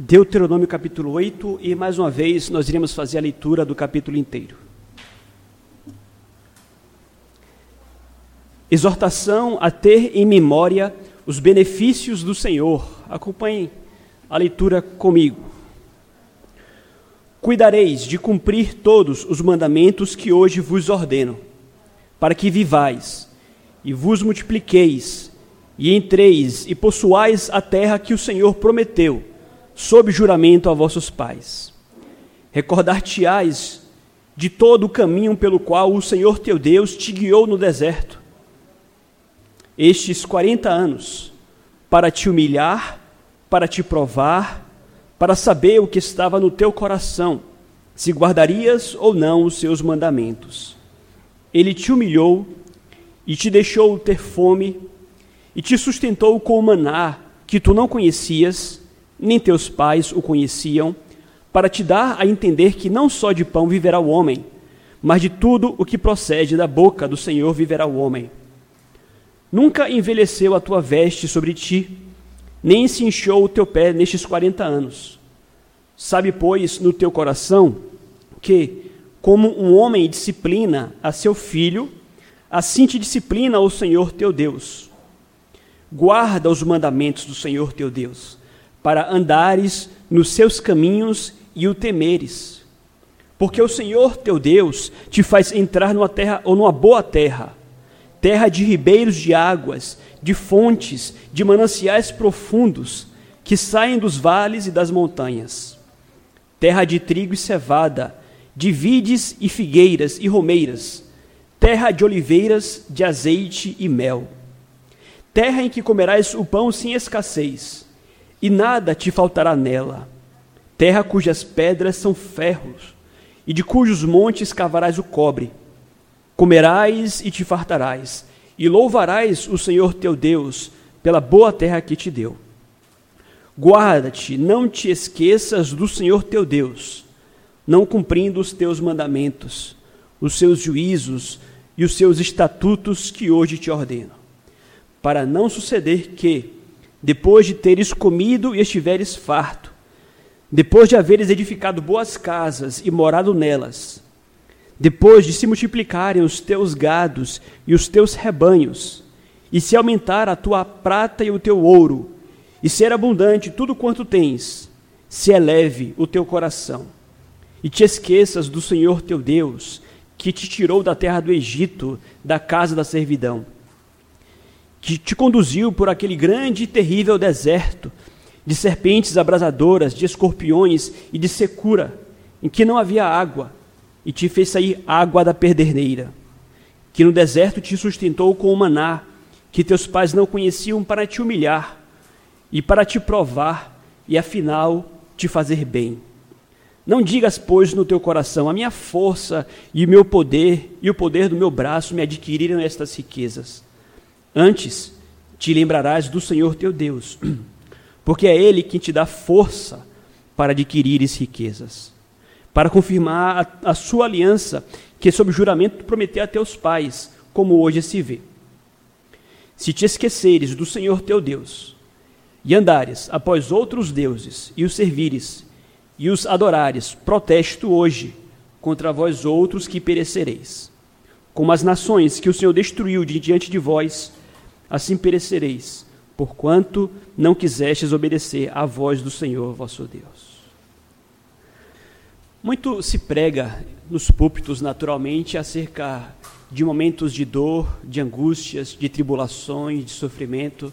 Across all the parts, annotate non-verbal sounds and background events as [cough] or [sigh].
Deuteronômio capítulo 8 e mais uma vez nós iremos fazer a leitura do capítulo inteiro. Exortação a ter em memória os benefícios do Senhor. Acompanhem a leitura comigo. Cuidareis de cumprir todos os mandamentos que hoje vos ordeno, para que vivais e vos multipliqueis e entreis e possuais a terra que o Senhor prometeu sob juramento a vossos pais. Recordar-te-ás de todo o caminho pelo qual o Senhor teu Deus te guiou no deserto, estes quarenta anos, para te humilhar, para te provar, para saber o que estava no teu coração, se guardarias ou não os seus mandamentos. Ele te humilhou e te deixou ter fome, e te sustentou com o maná que tu não conhecias, nem teus pais o conheciam, para te dar a entender que não só de pão viverá o homem, mas de tudo o que procede da boca do Senhor viverá o homem. Nunca envelheceu a tua veste sobre ti, nem se inchou o teu pé nestes quarenta anos. Sabe, pois, no teu coração que, como um homem disciplina a seu filho, assim te disciplina o Senhor teu Deus. Guarda os mandamentos do Senhor teu Deus para andares nos seus caminhos e o temeres. Porque o Senhor teu Deus te faz entrar numa terra ou numa boa terra, terra de ribeiros de águas, de fontes, de mananciais profundos, que saem dos vales e das montanhas. Terra de trigo e cevada, de vides e figueiras e romeiras, terra de oliveiras, de azeite e mel. Terra em que comerás o pão sem escassez e nada te faltará nela. Terra cujas pedras são ferros, e de cujos montes cavarás o cobre. Comerás e te fartarás, e louvarás o Senhor teu Deus pela boa terra que te deu. Guarda-te, não te esqueças do Senhor teu Deus, não cumprindo os teus mandamentos, os seus juízos e os seus estatutos que hoje te ordeno, para não suceder que, depois de teres comido e estiveres farto, depois de haveres edificado boas casas e morado nelas, depois de se multiplicarem os teus gados e os teus rebanhos, e se aumentar a tua prata e o teu ouro, e ser abundante tudo quanto tens, se eleve o teu coração, e te esqueças do Senhor teu Deus, que te tirou da terra do Egito, da casa da servidão que te conduziu por aquele grande e terrível deserto, de serpentes abrasadoras, de escorpiões e de secura, em que não havia água, e te fez sair água da perderneira, que no deserto te sustentou com o maná, que teus pais não conheciam para te humilhar e para te provar e afinal te fazer bem. Não digas, pois, no teu coração: a minha força e o meu poder e o poder do meu braço me adquiriram estas riquezas. Antes, te lembrarás do Senhor teu Deus, [clears throat] porque é Ele quem te dá força para adquirires riquezas, para confirmar a, a sua aliança, que sob juramento prometeu a teus pais, como hoje se vê. Se te esqueceres do Senhor teu Deus, e andares após outros deuses, e os servires, e os adorares, protesto hoje contra vós outros que perecereis. Como as nações que o Senhor destruiu de diante de vós, assim perecereis, porquanto não quisestes obedecer à voz do Senhor vosso Deus. Muito se prega nos púlpitos, naturalmente, acerca de momentos de dor, de angústias, de tribulações, de sofrimento.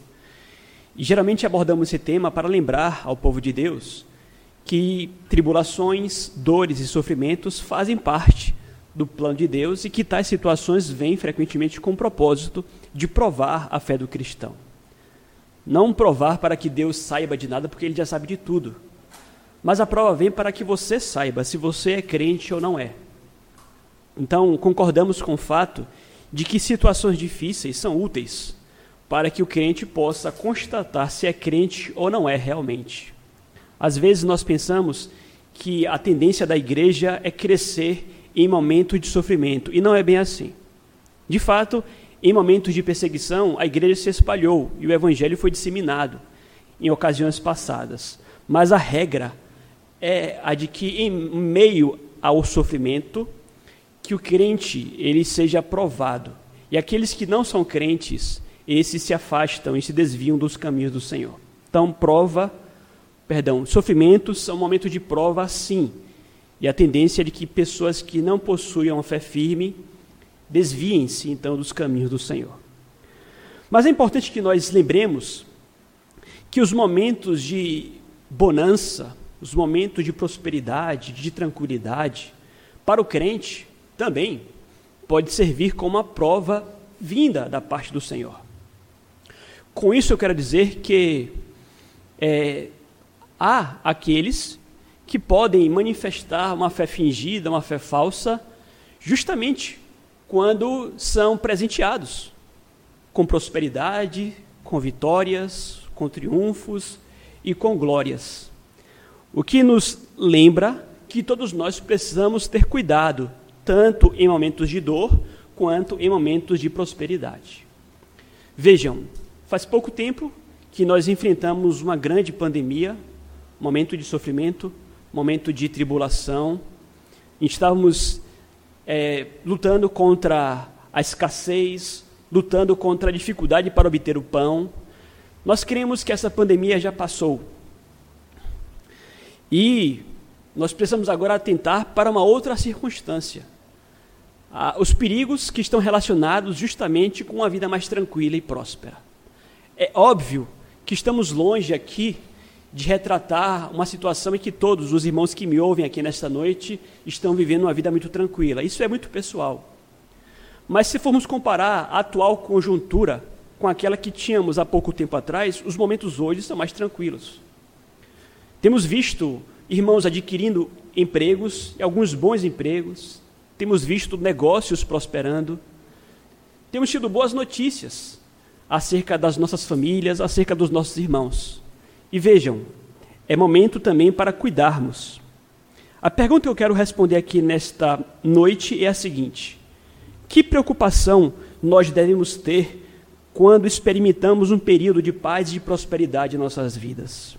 E geralmente abordamos esse tema para lembrar ao povo de Deus que tribulações, dores e sofrimentos fazem parte do plano de Deus e que tais situações vêm frequentemente com propósito de provar a fé do cristão. Não provar para que Deus saiba de nada, porque ele já sabe de tudo. Mas a prova vem para que você saiba se você é crente ou não é. Então, concordamos com o fato de que situações difíceis são úteis para que o crente possa constatar se é crente ou não é realmente. Às vezes nós pensamos que a tendência da igreja é crescer em momentos de sofrimento. E não é bem assim. De fato, em momentos de perseguição, a igreja se espalhou e o evangelho foi disseminado em ocasiões passadas. mas a regra é a de que em meio ao sofrimento que o crente ele seja aprovado. E aqueles que não são crentes, esses se afastam e se desviam dos caminhos do Senhor. Então, prova, perdão, sofrimentos são momentos de prova, sim. E a tendência é de que pessoas que não possuem uma fé firme desviem-se então dos caminhos do Senhor. Mas é importante que nós lembremos que os momentos de bonança, os momentos de prosperidade, de tranquilidade, para o crente também pode servir como uma prova vinda da parte do Senhor. Com isso eu quero dizer que é, há aqueles que podem manifestar uma fé fingida, uma fé falsa, justamente quando são presenteados com prosperidade, com vitórias, com triunfos e com glórias. O que nos lembra que todos nós precisamos ter cuidado, tanto em momentos de dor quanto em momentos de prosperidade. Vejam, faz pouco tempo que nós enfrentamos uma grande pandemia, momento de sofrimento, momento de tribulação. Estávamos é, lutando contra a escassez, lutando contra a dificuldade para obter o pão. Nós cremos que essa pandemia já passou. E nós precisamos agora atentar para uma outra circunstância. Ah, os perigos que estão relacionados justamente com uma vida mais tranquila e próspera. É óbvio que estamos longe aqui de retratar uma situação em que todos os irmãos que me ouvem aqui nesta noite estão vivendo uma vida muito tranquila. Isso é muito pessoal. Mas se formos comparar a atual conjuntura com aquela que tínhamos há pouco tempo atrás, os momentos hoje são mais tranquilos. Temos visto irmãos adquirindo empregos, alguns bons empregos, temos visto negócios prosperando, temos tido boas notícias acerca das nossas famílias, acerca dos nossos irmãos. E vejam, é momento também para cuidarmos. A pergunta que eu quero responder aqui nesta noite é a seguinte: que preocupação nós devemos ter quando experimentamos um período de paz e de prosperidade em nossas vidas?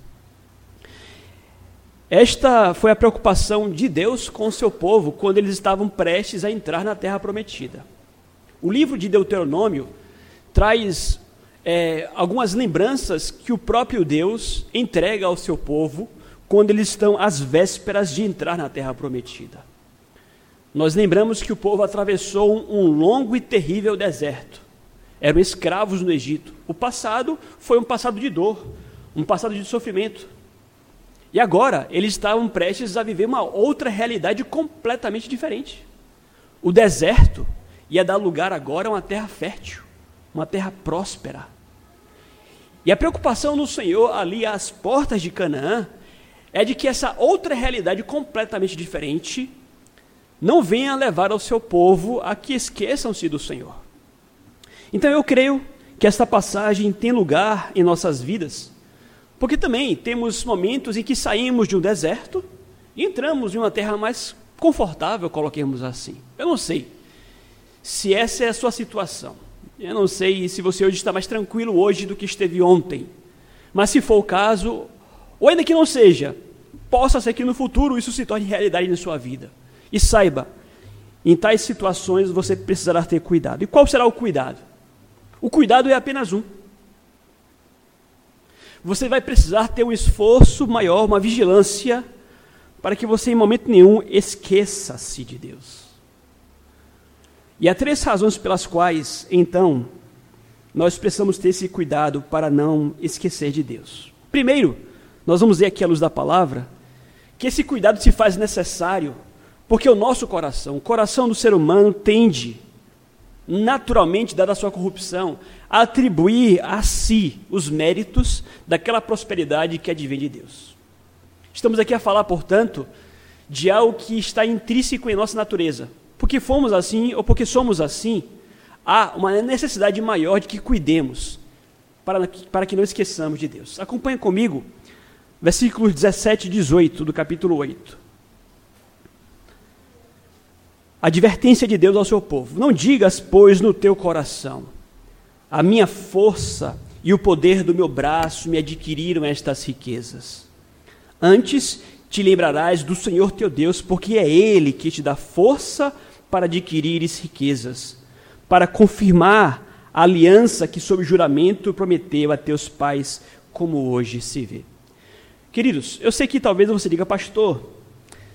Esta foi a preocupação de Deus com o seu povo quando eles estavam prestes a entrar na terra prometida. O livro de Deuteronômio traz é, algumas lembranças que o próprio Deus entrega ao seu povo quando eles estão às vésperas de entrar na terra prometida. Nós lembramos que o povo atravessou um longo e terrível deserto. Eram escravos no Egito. O passado foi um passado de dor, um passado de sofrimento. E agora eles estavam prestes a viver uma outra realidade completamente diferente. O deserto ia dar lugar agora a uma terra fértil, uma terra próspera, e a preocupação no Senhor ali às portas de Canaã é de que essa outra realidade completamente diferente não venha levar ao seu povo a que esqueçam-se do Senhor. Então eu creio que esta passagem tem lugar em nossas vidas, porque também temos momentos em que saímos de um deserto e entramos em uma terra mais confortável, coloquemos assim. Eu não sei se essa é a sua situação. Eu não sei se você hoje está mais tranquilo hoje do que esteve ontem. Mas se for o caso, ou ainda que não seja, possa ser que no futuro isso se torne realidade na sua vida. E saiba, em tais situações você precisará ter cuidado. E qual será o cuidado? O cuidado é apenas um. Você vai precisar ter um esforço maior, uma vigilância, para que você em momento nenhum esqueça-se de Deus. E há três razões pelas quais, então, nós precisamos ter esse cuidado para não esquecer de Deus. Primeiro, nós vamos ver aqui à luz da palavra, que esse cuidado se faz necessário porque o nosso coração, o coração do ser humano, tende, naturalmente, dada a sua corrupção, a atribuir a si os méritos daquela prosperidade que advém de Deus. Estamos aqui a falar, portanto, de algo que está intrínseco em nossa natureza, porque fomos assim ou porque somos assim, há uma necessidade maior de que cuidemos, para, para que não esqueçamos de Deus. Acompanhe comigo, versículos 17 e 18 do capítulo 8. Advertência de Deus ao seu povo: Não digas, pois, no teu coração, a minha força e o poder do meu braço me adquiriram estas riquezas. Antes te lembrarás do Senhor teu Deus, porque é Ele que te dá força para adquirires riquezas, para confirmar a aliança que, sob juramento, prometeu a teus pais, como hoje se vê. Queridos, eu sei que talvez você diga, pastor,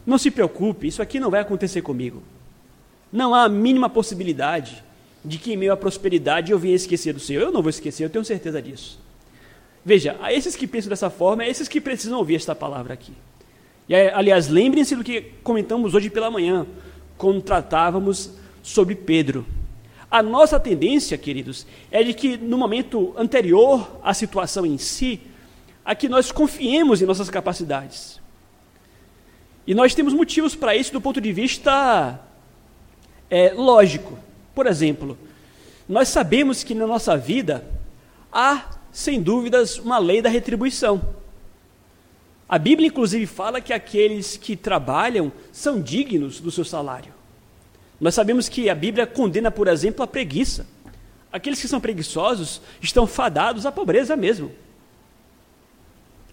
não se preocupe, isso aqui não vai acontecer comigo. Não há a mínima possibilidade de que, em meio à prosperidade, eu venha esquecer do Senhor. Eu não vou esquecer, eu tenho certeza disso. Veja, a esses que pensam dessa forma, é esses que precisam ouvir esta palavra aqui. E, aliás, lembrem-se do que comentamos hoje pela manhã, quando tratávamos sobre Pedro. A nossa tendência, queridos, é de que no momento anterior à situação em si, a que nós confiemos em nossas capacidades. E nós temos motivos para isso do ponto de vista é, lógico. Por exemplo, nós sabemos que na nossa vida há, sem dúvidas, uma lei da retribuição. A Bíblia, inclusive, fala que aqueles que trabalham são dignos do seu salário. Nós sabemos que a Bíblia condena, por exemplo, a preguiça. Aqueles que são preguiçosos estão fadados à pobreza mesmo.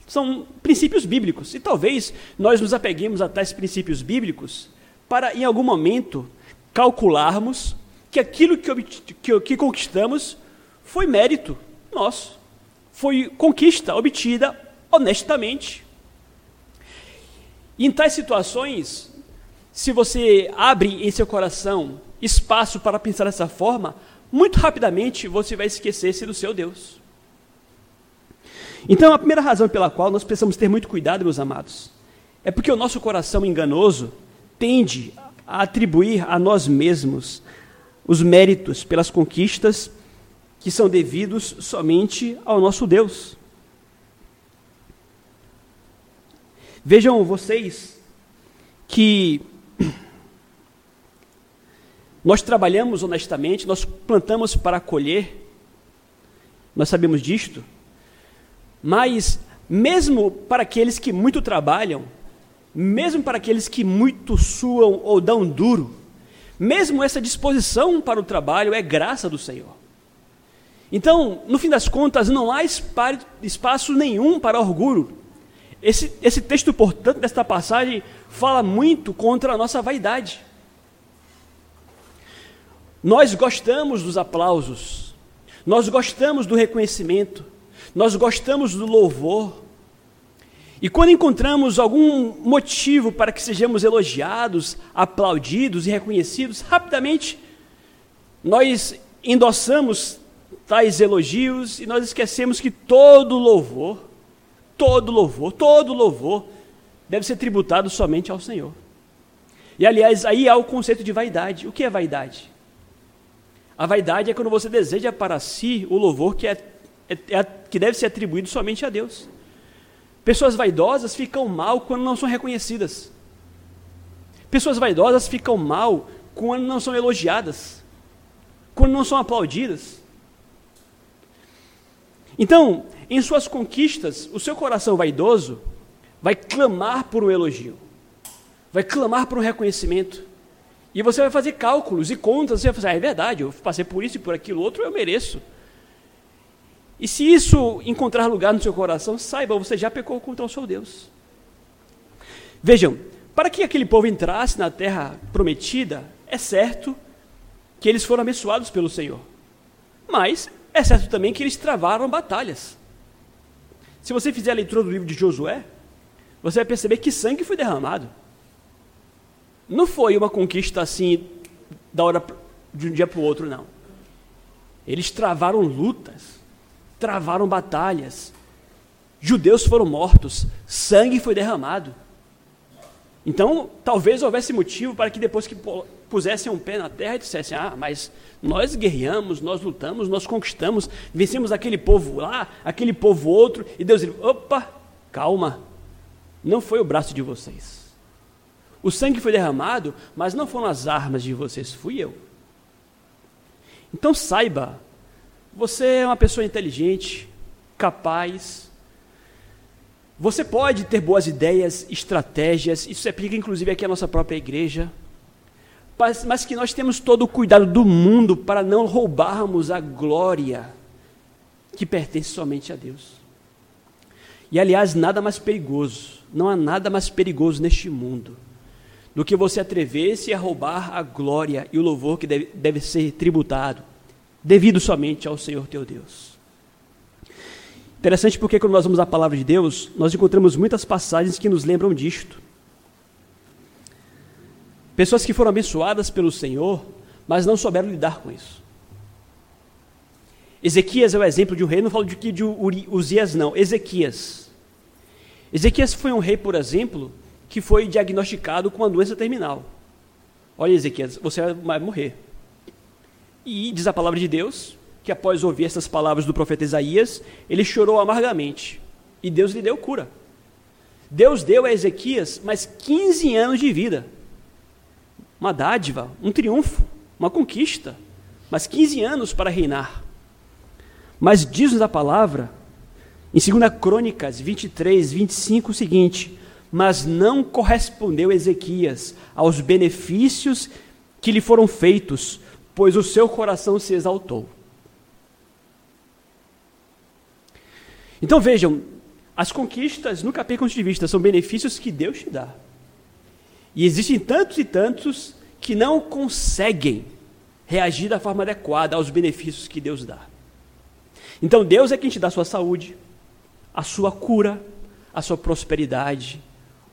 São princípios bíblicos. E talvez nós nos apeguemos a tais princípios bíblicos para, em algum momento, calcularmos que aquilo que, que, que conquistamos foi mérito nosso. Foi conquista obtida honestamente. E em tais situações, se você abre em seu coração espaço para pensar dessa forma, muito rapidamente você vai esquecer-se do seu Deus. Então, a primeira razão pela qual nós precisamos ter muito cuidado, meus amados, é porque o nosso coração enganoso tende a atribuir a nós mesmos os méritos pelas conquistas que são devidos somente ao nosso Deus. Vejam vocês que nós trabalhamos honestamente, nós plantamos para colher, nós sabemos disto, mas mesmo para aqueles que muito trabalham, mesmo para aqueles que muito suam ou dão duro, mesmo essa disposição para o trabalho é graça do Senhor. Então, no fim das contas, não há espaço nenhum para orgulho, esse, esse texto, portanto, desta passagem, fala muito contra a nossa vaidade. Nós gostamos dos aplausos, nós gostamos do reconhecimento, nós gostamos do louvor. E quando encontramos algum motivo para que sejamos elogiados, aplaudidos e reconhecidos, rapidamente nós endossamos tais elogios e nós esquecemos que todo louvor todo louvor, todo louvor deve ser tributado somente ao Senhor. E aliás, aí há o conceito de vaidade. O que é vaidade? A vaidade é quando você deseja para si o louvor que, é, é, é, que deve ser atribuído somente a Deus. Pessoas vaidosas ficam mal quando não são reconhecidas. Pessoas vaidosas ficam mal quando não são elogiadas, quando não são aplaudidas. Então, em suas conquistas, o seu coração vaidoso vai clamar por um elogio, vai clamar por um reconhecimento. E você vai fazer cálculos e contas, você vai fazer, ah, é verdade, eu passei por isso e por aquilo outro, eu mereço. E se isso encontrar lugar no seu coração, saiba, você já pecou contra o seu Deus. Vejam, para que aquele povo entrasse na terra prometida, é certo que eles foram abençoados pelo Senhor. Mas é certo também que eles travaram batalhas. Se você fizer a leitura do livro de Josué, você vai perceber que sangue foi derramado. Não foi uma conquista assim, da hora de um dia para o outro, não. Eles travaram lutas, travaram batalhas. Judeus foram mortos, sangue foi derramado. Então, talvez houvesse motivo para que depois que pusessem um pé na terra e dissessem: Ah, mas nós guerreamos, nós lutamos, nós conquistamos, vencemos aquele povo lá, aquele povo outro, e Deus diz: opa, calma, não foi o braço de vocês. O sangue foi derramado, mas não foram as armas de vocês, fui eu. Então saiba, você é uma pessoa inteligente, capaz, você pode ter boas ideias, estratégias, isso se aplica inclusive aqui à nossa própria igreja mas que nós temos todo o cuidado do mundo para não roubarmos a glória que pertence somente a Deus. E aliás, nada mais perigoso, não há nada mais perigoso neste mundo do que você atrever-se a roubar a glória e o louvor que deve, deve ser tributado, devido somente ao Senhor teu Deus. Interessante porque quando nós vamos à palavra de Deus, nós encontramos muitas passagens que nos lembram disto. Pessoas que foram abençoadas pelo Senhor, mas não souberam lidar com isso. Ezequias é o exemplo de um rei, não falo de que de Uzias não, Ezequias. Ezequias foi um rei, por exemplo, que foi diagnosticado com uma doença terminal. Olha, Ezequias, você vai morrer. E diz a palavra de Deus que após ouvir essas palavras do profeta Isaías, ele chorou amargamente. E Deus lhe deu cura. Deus deu a Ezequias mais 15 anos de vida. Uma dádiva, um triunfo, uma conquista. Mais 15 anos para reinar. Mas diz-nos a palavra, em 2 Crônicas 23, 25, o seguinte: Mas não correspondeu Ezequias aos benefícios que lhe foram feitos, pois o seu coração se exaltou. Então vejam, as conquistas nunca percam de vista, são benefícios que Deus te dá. E existem tantos e tantos que não conseguem reagir da forma adequada aos benefícios que Deus dá. Então Deus é quem te dá a sua saúde, a sua cura, a sua prosperidade,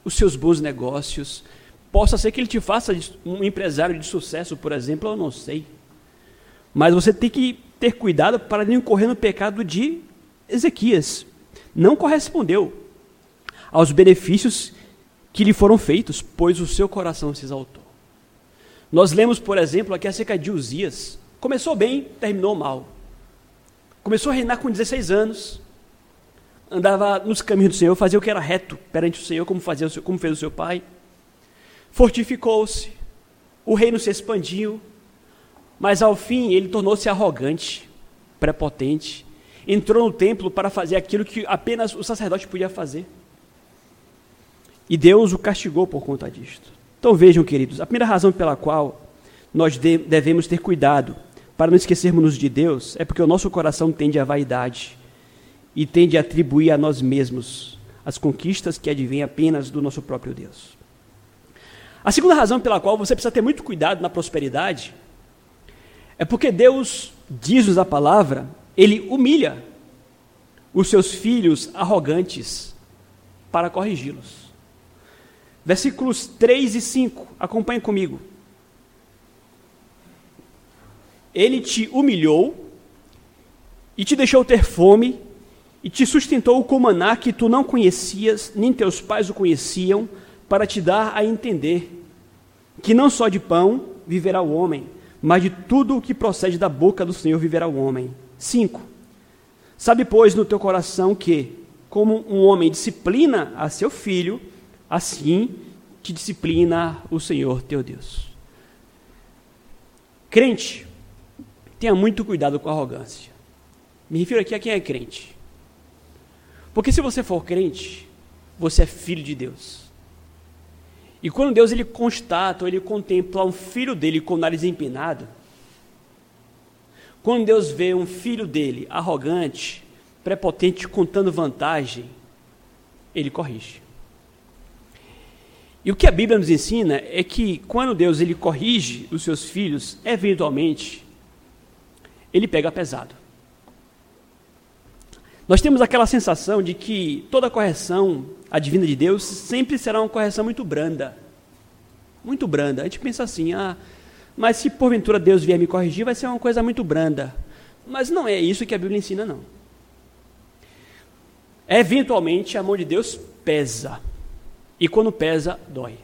os seus bons negócios. Possa ser que Ele te faça um empresário de sucesso, por exemplo, eu não sei. Mas você tem que ter cuidado para não incorrer no pecado de Ezequias. Não correspondeu aos benefícios que lhe foram feitos, pois o seu coração se exaltou. Nós lemos, por exemplo, aqui acerca de Uzias. Começou bem, terminou mal. Começou a reinar com 16 anos. Andava nos caminhos do Senhor, fazia o que era reto perante o Senhor, como, fazia seu, como fez o seu pai. Fortificou-se. O reino se expandiu. Mas ao fim ele tornou-se arrogante, prepotente. Entrou no templo para fazer aquilo que apenas o sacerdote podia fazer. E Deus o castigou por conta disto. Então vejam, queridos, a primeira razão pela qual nós devemos ter cuidado para não esquecermos de Deus, é porque o nosso coração tende à vaidade e tende a atribuir a nós mesmos as conquistas que advêm apenas do nosso próprio Deus. A segunda razão pela qual você precisa ter muito cuidado na prosperidade é porque Deus diz-nos a palavra, ele humilha os seus filhos arrogantes para corrigi-los. Versículos 3 e 5, acompanhe comigo. Ele te humilhou e te deixou ter fome e te sustentou com maná que tu não conhecias, nem teus pais o conheciam, para te dar a entender que não só de pão viverá o homem, mas de tudo o que procede da boca do Senhor viverá o homem. 5. Sabe, pois, no teu coração que, como um homem disciplina a seu filho, assim te disciplina o Senhor teu Deus. Crente, Tenha muito cuidado com a arrogância. Me refiro aqui a quem é crente. Porque se você for crente, você é filho de Deus. E quando Deus ele constata, ou ele contempla um filho dele com o nariz empinado, quando Deus vê um filho dele arrogante, prepotente, contando vantagem, ele corrige. E o que a Bíblia nos ensina é que quando Deus ele corrige os seus filhos, eventualmente ele pega pesado. Nós temos aquela sensação de que toda correção advinda de Deus sempre será uma correção muito branda. Muito branda. A gente pensa assim, ah, mas se porventura Deus vier me corrigir, vai ser uma coisa muito branda. Mas não é isso que a Bíblia ensina, não. Eventualmente a mão de Deus pesa. E quando pesa, dói.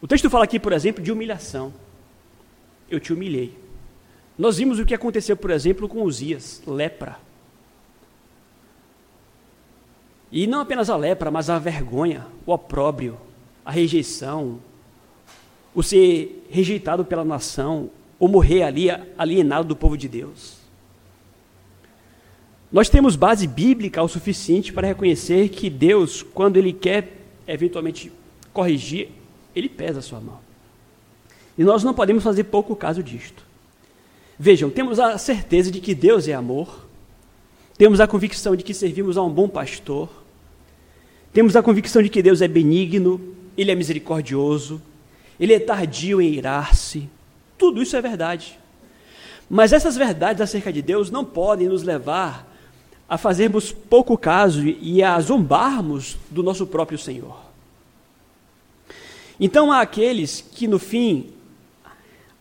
O texto fala aqui, por exemplo, de humilhação. Eu te humilhei. Nós vimos o que aconteceu, por exemplo, com Uzias, lepra. E não apenas a lepra, mas a vergonha, o opróbrio, a rejeição, o ser rejeitado pela nação, ou morrer ali alienado do povo de Deus. Nós temos base bíblica o suficiente para reconhecer que Deus, quando Ele quer eventualmente corrigir, Ele pesa a sua mão. E nós não podemos fazer pouco caso disto. Vejam, temos a certeza de que Deus é amor, temos a convicção de que servimos a um bom pastor, temos a convicção de que Deus é benigno, Ele é misericordioso, Ele é tardio em irar-se. Tudo isso é verdade. Mas essas verdades acerca de Deus não podem nos levar a fazermos pouco caso e a zombarmos do nosso próprio Senhor. Então há aqueles que, no fim,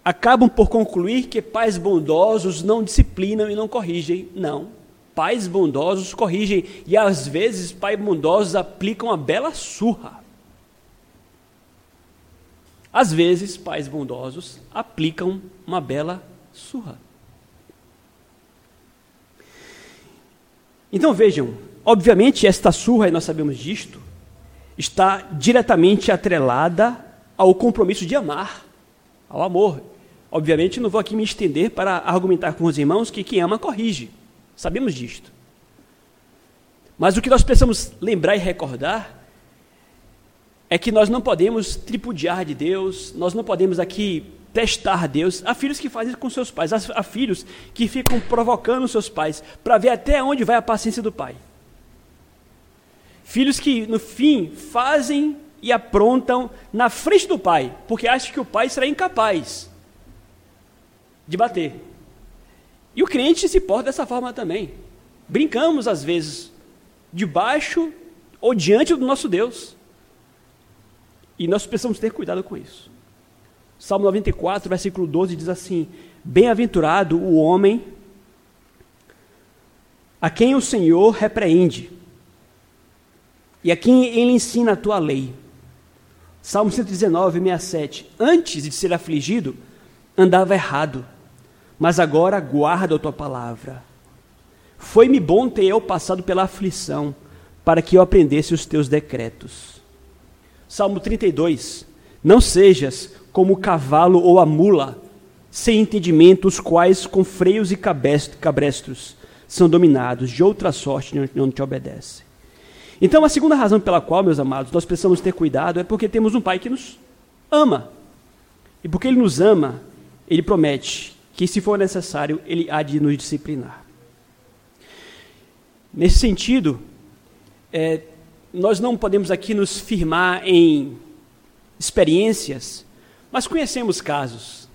acabam por concluir que pais bondosos não disciplinam e não corrigem. Não. Pais bondosos corrigem e às vezes pais bondosos aplicam a bela surra. Às vezes, pais bondosos aplicam uma bela surra. Então vejam, obviamente esta surra, e nós sabemos disto, está diretamente atrelada ao compromisso de amar, ao amor. Obviamente, não vou aqui me estender para argumentar com os irmãos que quem ama corrige. Sabemos disto. Mas o que nós precisamos lembrar e recordar é que nós não podemos tripudiar de Deus, nós não podemos aqui testar Deus. Há filhos que fazem isso com seus pais, há filhos que ficam provocando seus pais para ver até onde vai a paciência do pai. Filhos que, no fim, fazem e aprontam na frente do pai, porque acham que o pai será incapaz de bater. E o crente se porta dessa forma também. Brincamos, às vezes, debaixo ou diante do nosso Deus. E nós precisamos ter cuidado com isso. Salmo 94, versículo 12 diz assim: Bem-aventurado o homem a quem o Senhor repreende e a quem ele ensina a tua lei. Salmo 119, 67. Antes de ser afligido, andava errado mas agora guarda a tua palavra. Foi-me bom ter eu passado pela aflição, para que eu aprendesse os teus decretos. Salmo 32. Não sejas como o cavalo ou a mula, sem entendimento, os quais com freios e cabrestros são dominados, de outra sorte não te obedece. Então, a segunda razão pela qual, meus amados, nós precisamos ter cuidado é porque temos um Pai que nos ama. E porque Ele nos ama, Ele promete que, se for necessário, ele há de nos disciplinar. Nesse sentido, é, nós não podemos aqui nos firmar em experiências, mas conhecemos casos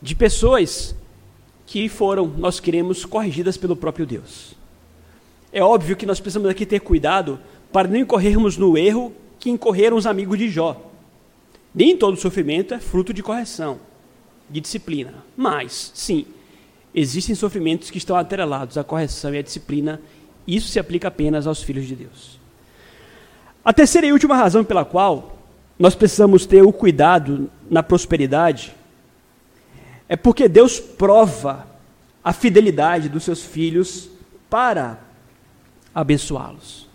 de pessoas que foram, nós queremos, corrigidas pelo próprio Deus. É óbvio que nós precisamos aqui ter cuidado para não incorrermos no erro que incorreram os amigos de Jó. Nem todo sofrimento é fruto de correção de disciplina. Mas, sim, existem sofrimentos que estão atrelados à correção e à disciplina. Isso se aplica apenas aos filhos de Deus. A terceira e última razão pela qual nós precisamos ter o cuidado na prosperidade é porque Deus prova a fidelidade dos seus filhos para abençoá-los.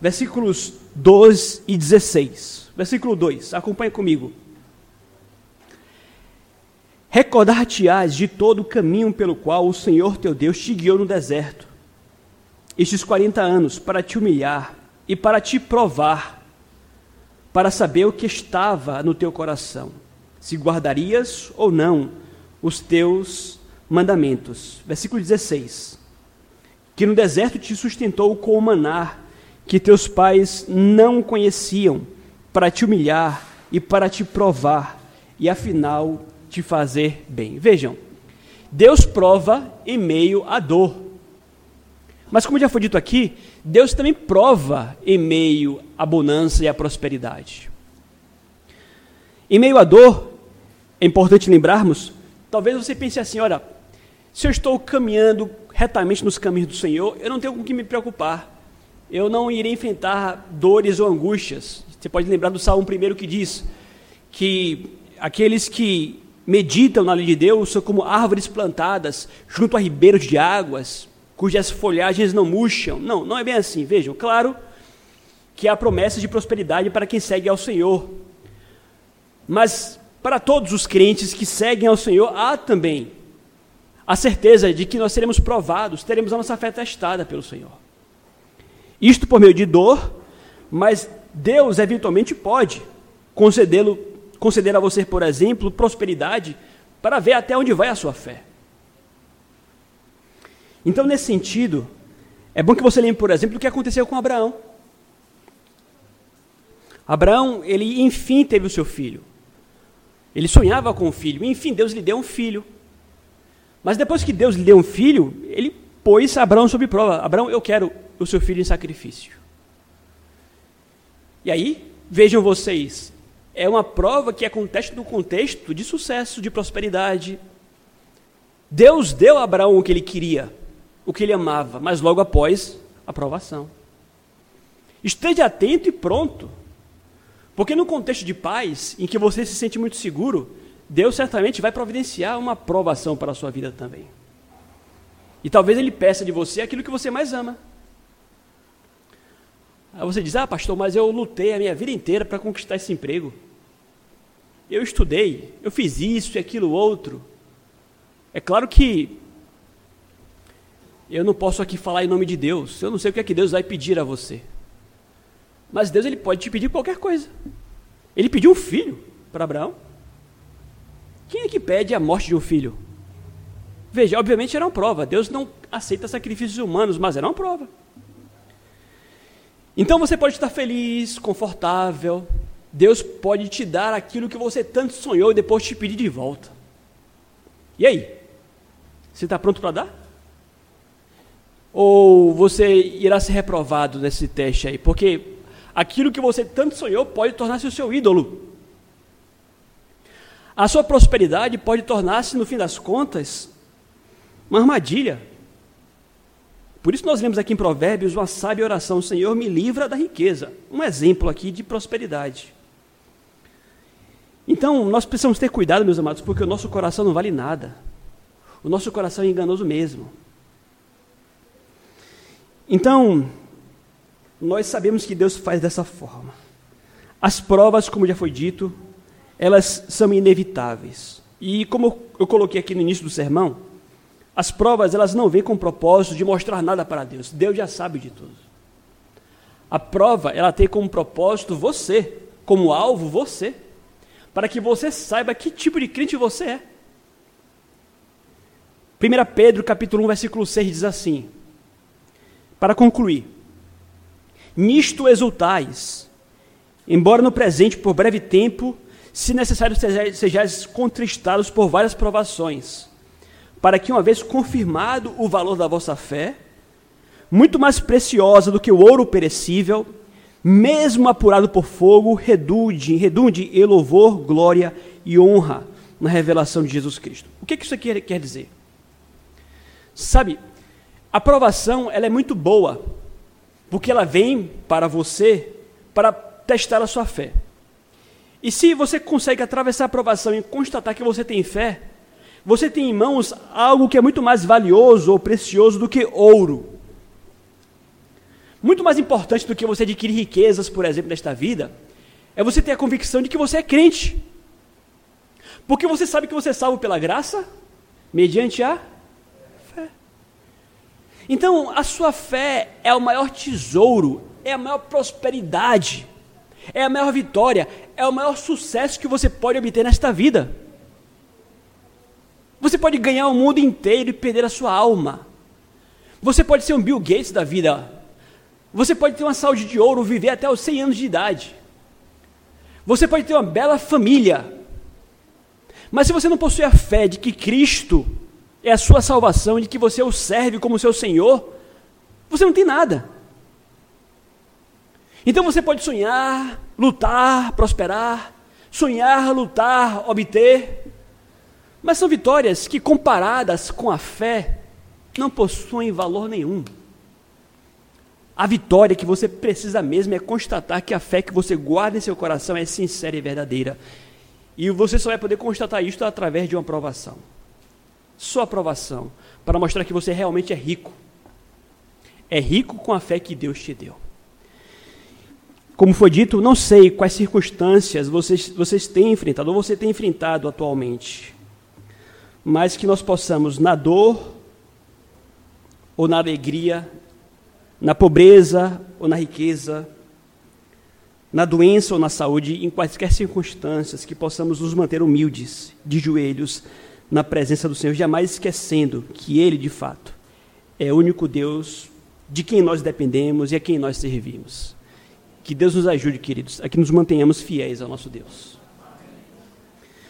Versículos 12 e 16. Versículo 2, acompanhe comigo. Recordar-te-ás de todo o caminho pelo qual o Senhor teu Deus te guiou no deserto, estes quarenta anos, para te humilhar e para te provar, para saber o que estava no teu coração, se guardarias ou não os teus mandamentos. Versículo 16: Que no deserto te sustentou com o maná, que teus pais não conheciam, para te humilhar e para te provar, e afinal te fazer bem. Vejam, Deus prova em meio à dor. Mas, como já foi dito aqui, Deus também prova em meio à bonança e à prosperidade. Em meio à dor, é importante lembrarmos, talvez você pense assim: olha, se eu estou caminhando retamente nos caminhos do Senhor, eu não tenho com o que me preocupar. Eu não irei enfrentar dores ou angústias. Você pode lembrar do Salmo 1 que diz que aqueles que meditam na lei de Deus são como árvores plantadas junto a ribeiros de águas, cujas folhagens não murcham. Não, não é bem assim. Vejam, claro que há promessas de prosperidade para quem segue ao Senhor. Mas para todos os crentes que seguem ao Senhor, há também a certeza de que nós seremos provados, teremos a nossa fé testada pelo Senhor. Isto por meio de dor, mas Deus eventualmente pode concedê-lo conceder a você, por exemplo, prosperidade para ver até onde vai a sua fé. Então, nesse sentido, É bom que você lembre, por exemplo, o que aconteceu com Abraão. Abraão, ele enfim teve o seu filho. Ele sonhava com o filho, enfim, Deus lhe deu um filho. Mas depois que Deus lhe deu um filho, ele pôs Abraão sob prova. Abraão, eu quero o seu filho em sacrifício. E aí, vejam vocês, é uma prova que acontece no contexto de sucesso, de prosperidade. Deus deu a Abraão o que ele queria, o que ele amava, mas logo após a provação. Esteja atento e pronto. Porque no contexto de paz, em que você se sente muito seguro, Deus certamente vai providenciar uma provação para a sua vida também. E talvez Ele peça de você aquilo que você mais ama. Aí você diz: Ah, pastor, mas eu lutei a minha vida inteira para conquistar esse emprego. Eu estudei, eu fiz isso e aquilo outro. É claro que eu não posso aqui falar em nome de Deus. Eu não sei o que é que Deus vai pedir a você. Mas Deus ele pode te pedir qualquer coisa. Ele pediu um filho para Abraão. Quem é que pede a morte de um filho? Veja, obviamente era uma prova. Deus não aceita sacrifícios humanos, mas era uma prova. Então você pode estar feliz, confortável. Deus pode te dar aquilo que você tanto sonhou e depois te pedir de volta. E aí? Você está pronto para dar? Ou você irá ser reprovado nesse teste aí? Porque aquilo que você tanto sonhou pode tornar-se o seu ídolo. A sua prosperidade pode tornar-se, no fim das contas, uma armadilha. Por isso nós lemos aqui em Provérbios uma sábia oração: Senhor, me livra da riqueza. Um exemplo aqui de prosperidade. Então, nós precisamos ter cuidado, meus amados, porque o nosso coração não vale nada. O nosso coração é enganoso mesmo. Então, nós sabemos que Deus faz dessa forma. As provas, como já foi dito, elas são inevitáveis. E como eu coloquei aqui no início do sermão, as provas elas não vêm com o propósito de mostrar nada para Deus. Deus já sabe de tudo. A prova ela tem como propósito você, como alvo você, para que você saiba que tipo de crente você é. 1 Pedro capítulo 1, versículo 6 diz assim: Para concluir, nisto exultais, embora no presente por breve tempo se necessário sejais contristados por várias provações, para que, uma vez confirmado o valor da vossa fé, muito mais preciosa do que o ouro perecível, mesmo apurado por fogo, redunde, redunde em louvor, glória e honra na revelação de Jesus Cristo. O que, que isso aqui quer dizer? Sabe, a provação ela é muito boa, porque ela vem para você para testar a sua fé. E se você consegue atravessar a provação e constatar que você tem fé, você tem em mãos algo que é muito mais valioso ou precioso do que ouro. Muito mais importante do que você adquirir riquezas, por exemplo, nesta vida, é você ter a convicção de que você é crente. Porque você sabe que você é salvo pela graça, mediante a. Então, a sua fé é o maior tesouro, é a maior prosperidade é a maior vitória, é o maior sucesso que você pode obter nesta vida. Você pode ganhar o mundo inteiro e perder a sua alma. Você pode ser um Bill Gates da vida. Você pode ter uma saúde de ouro, viver até os 100 anos de idade. Você pode ter uma bela família. Mas se você não possui a fé de que Cristo é a sua salvação, de que você o serve como seu Senhor, você não tem nada. Então você pode sonhar, lutar, prosperar, sonhar, lutar, obter, mas são vitórias que, comparadas com a fé, não possuem valor nenhum. A vitória que você precisa mesmo é constatar que a fé que você guarda em seu coração é sincera e verdadeira. E você só vai poder constatar isso através de uma aprovação. Só aprovação, para mostrar que você realmente é rico. É rico com a fé que Deus te deu. Como foi dito, não sei quais circunstâncias vocês, vocês têm enfrentado ou você tem enfrentado atualmente, mas que nós possamos, na dor ou na alegria, na pobreza ou na riqueza, na doença ou na saúde, em quaisquer circunstâncias, que possamos nos manter humildes, de joelhos, na presença do Senhor, jamais esquecendo que Ele, de fato, é o único Deus de quem nós dependemos e a quem nós servimos. Que Deus nos ajude, queridos, a que nos mantenhamos fiéis ao nosso Deus.